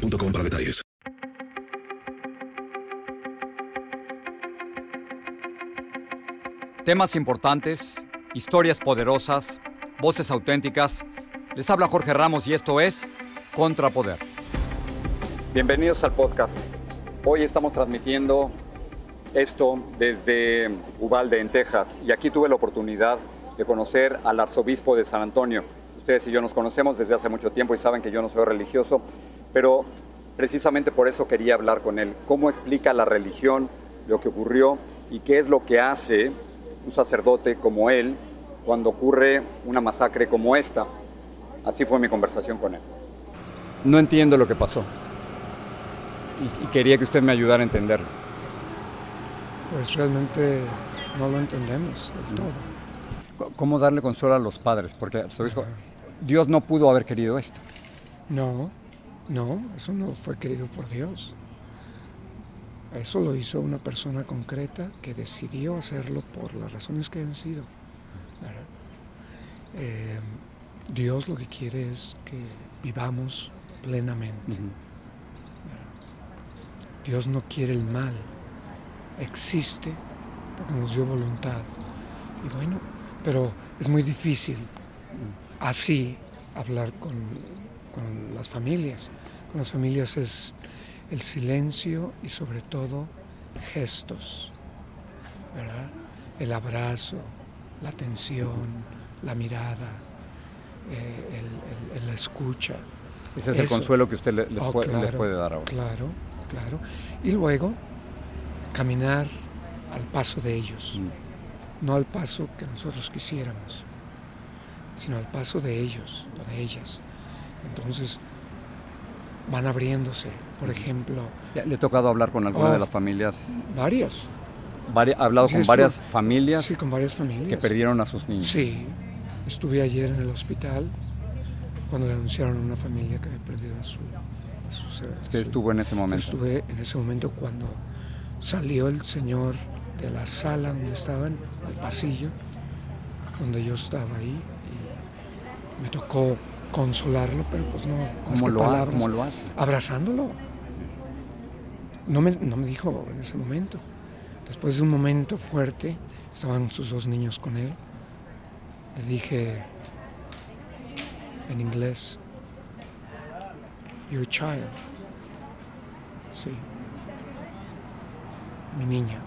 boostmobile.com para detalles. Temas importantes, historias poderosas, voces auténticas. Les habla Jorge Ramos y esto es Contrapoder. Bienvenidos al podcast. Hoy estamos transmitiendo esto desde Uvalde, en Texas, y aquí tuve la oportunidad de conocer al arzobispo de San Antonio. Ustedes y yo nos conocemos desde hace mucho tiempo y saben que yo no soy religioso, pero precisamente por eso quería hablar con él. ¿Cómo explica la religión lo que ocurrió y qué es lo que hace un sacerdote como él cuando ocurre una masacre como esta? Así fue mi conversación con él. No entiendo lo que pasó y, quería que usted me ayudara a entenderlo. Pues realmente no lo entendemos del todo. ¿Cómo darle consuelo a los padres? Porque Dios no pudo haber querido esto. No, no, eso no fue querido por Dios. Eso lo hizo una persona concreta que decidió hacerlo por las razones que han sido. Eh, Dios lo que quiere es que vivamos plenamente. Dios no quiere el mal, existe porque nos dio voluntad. Y bueno, pero es muy difícil así hablar con con las familias. Con las familias es el silencio y sobre todo gestos, ¿verdad? El abrazo, la atención, la mirada, eh, el, la escucha. Ese es el consuelo que usted les, oh, puede, dar ahora. Claro, claro. Y luego caminar al paso de ellos, mm. no al paso que nosotros quisiéramos, sino al paso de ellos o de ellas. Entonces van abriéndose, por ejemplo. ¿Le ha tocado hablar con alguna de oh, las familias? Varias. ¿Ha hablado con varias familias? Sí, con varias familias. Que perdieron a sus niños. Sí. Estuve ayer en el hospital cuando le anunciaron a una familia que había perdido a su, ¿Usted estuvo en ese momento? Estuve en ese momento cuando salió el señor de la sala donde estaban, al pasillo, donde yo estaba ahí, me tocó consolarlo, pero pues no, más que palabras. ¿Cómo lo hace? Abrazándolo. No me, no me dijo en ese momento. Después de un momento fuerte, estaban sus dos niños con él. Le dije en inglés, Your child. Sí. Mi niña.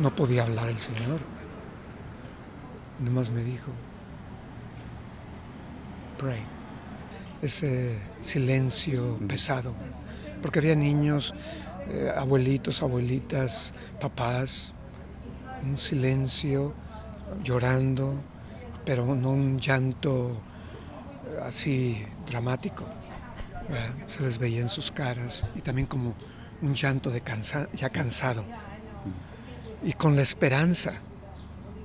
No podía hablar el Señor. Nomás me dijo, ese silencio pesado, porque había niños, eh, abuelitos, abuelitas, papás, un silencio llorando, pero no un llanto eh, así dramático. Se les veía en sus caras y también como un llanto de cansa ya cansado. Y con la esperanza,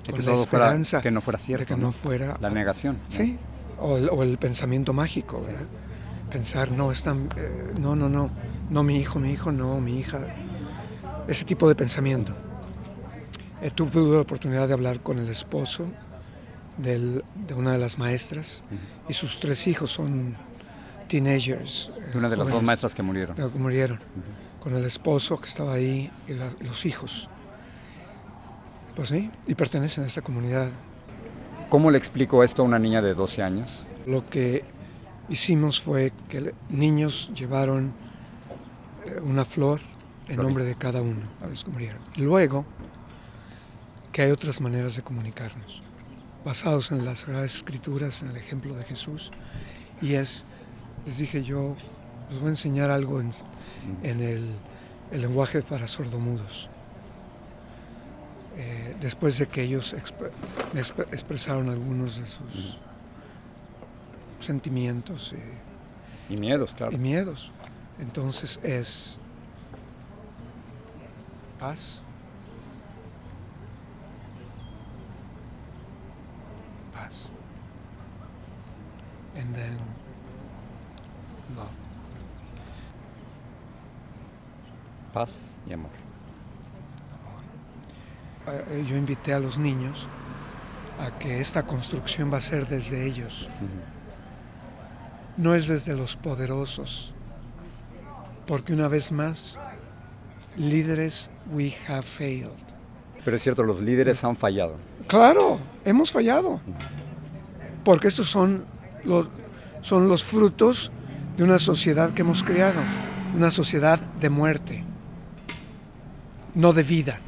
con la esperanza que no fuera cierto, de que no, fuera la negación. Sí, o el, pensamiento mágico, ¿verdad? Pensar, no, están, eh, no, no, no, no mi hijo, mi hijo, no, mi hija. Ese tipo de pensamiento. Eh, tuve la oportunidad de hablar con el esposo de una de las maestras y sus tres hijos son teenagers. una de las dos maestras que murieron. Que murieron. Con el esposo que estaba ahí y los hijos. Pues sí, y pertenecen a esta comunidad ¿Cómo le explico esto a una niña de 12 años? Lo que hicimos fue que niños llevaron eh, una flor en nombre de cada uno. Luego, que hay otras maneras de comunicarnos, basados en las Sagradas Escrituras, en el ejemplo de Jesús, y es, les dije yo, les voy a enseñar algo en, el, el lenguaje para sordomudos. Eh, después de que ellos expresaron algunos de sus sentimientos. Y miedos, claro. Y miedos. Entonces es paz. Paz. And then love. Paz y amor. Eh, Yo invité a los niños a que esta construcción va a ser desde ellos. No es desde los poderosos. Porque una vez más, líderes, we have failed. Pero es cierto, los líderes han fallado. Claro, hemos fallado. Porque estos son los, son los frutos de una sociedad que hemos creado. Una sociedad de muerte, no de vida.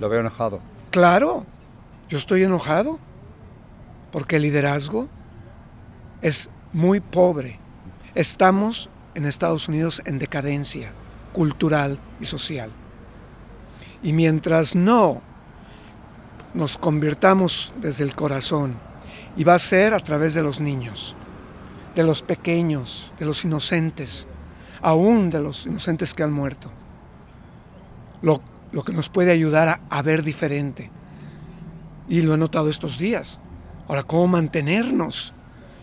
Lo veo enojado. Claro, yo estoy enojado porque el liderazgo es muy pobre. Estamos en Estados Unidos en decadencia cultural y social. Y mientras no nos convirtamos desde el corazón, y va a ser a través de los niños, de los pequeños, de los inocentes, aún de los inocentes que han muerto, lo, lo que nos puede ayudar a, a ver diferente. Y lo he notado estos días. Ahora, ¿cómo mantenernos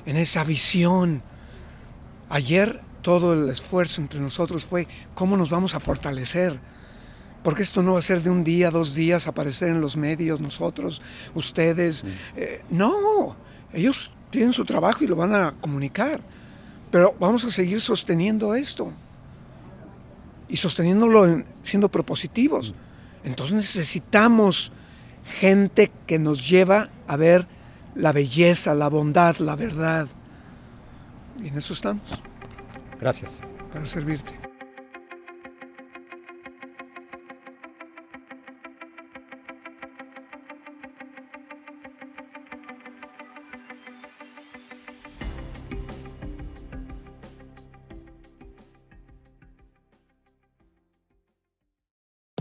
en esa visión? Ayer todo el esfuerzo entre nosotros fue cómo nos vamos a fortalecer. Porque esto no va a ser de un día, dos días, aparecer en los medios, nosotros, ustedes. Eh, no, ellos tienen su trabajo y lo van a comunicar. Pero vamos a seguir sosteniendo esto. Y sosteniéndolo en- siendo propositivos. Entonces necesitamos gente que nos lleva a ver la belleza, la bondad, la verdad. Y en eso estamos, Gracias. para servirte.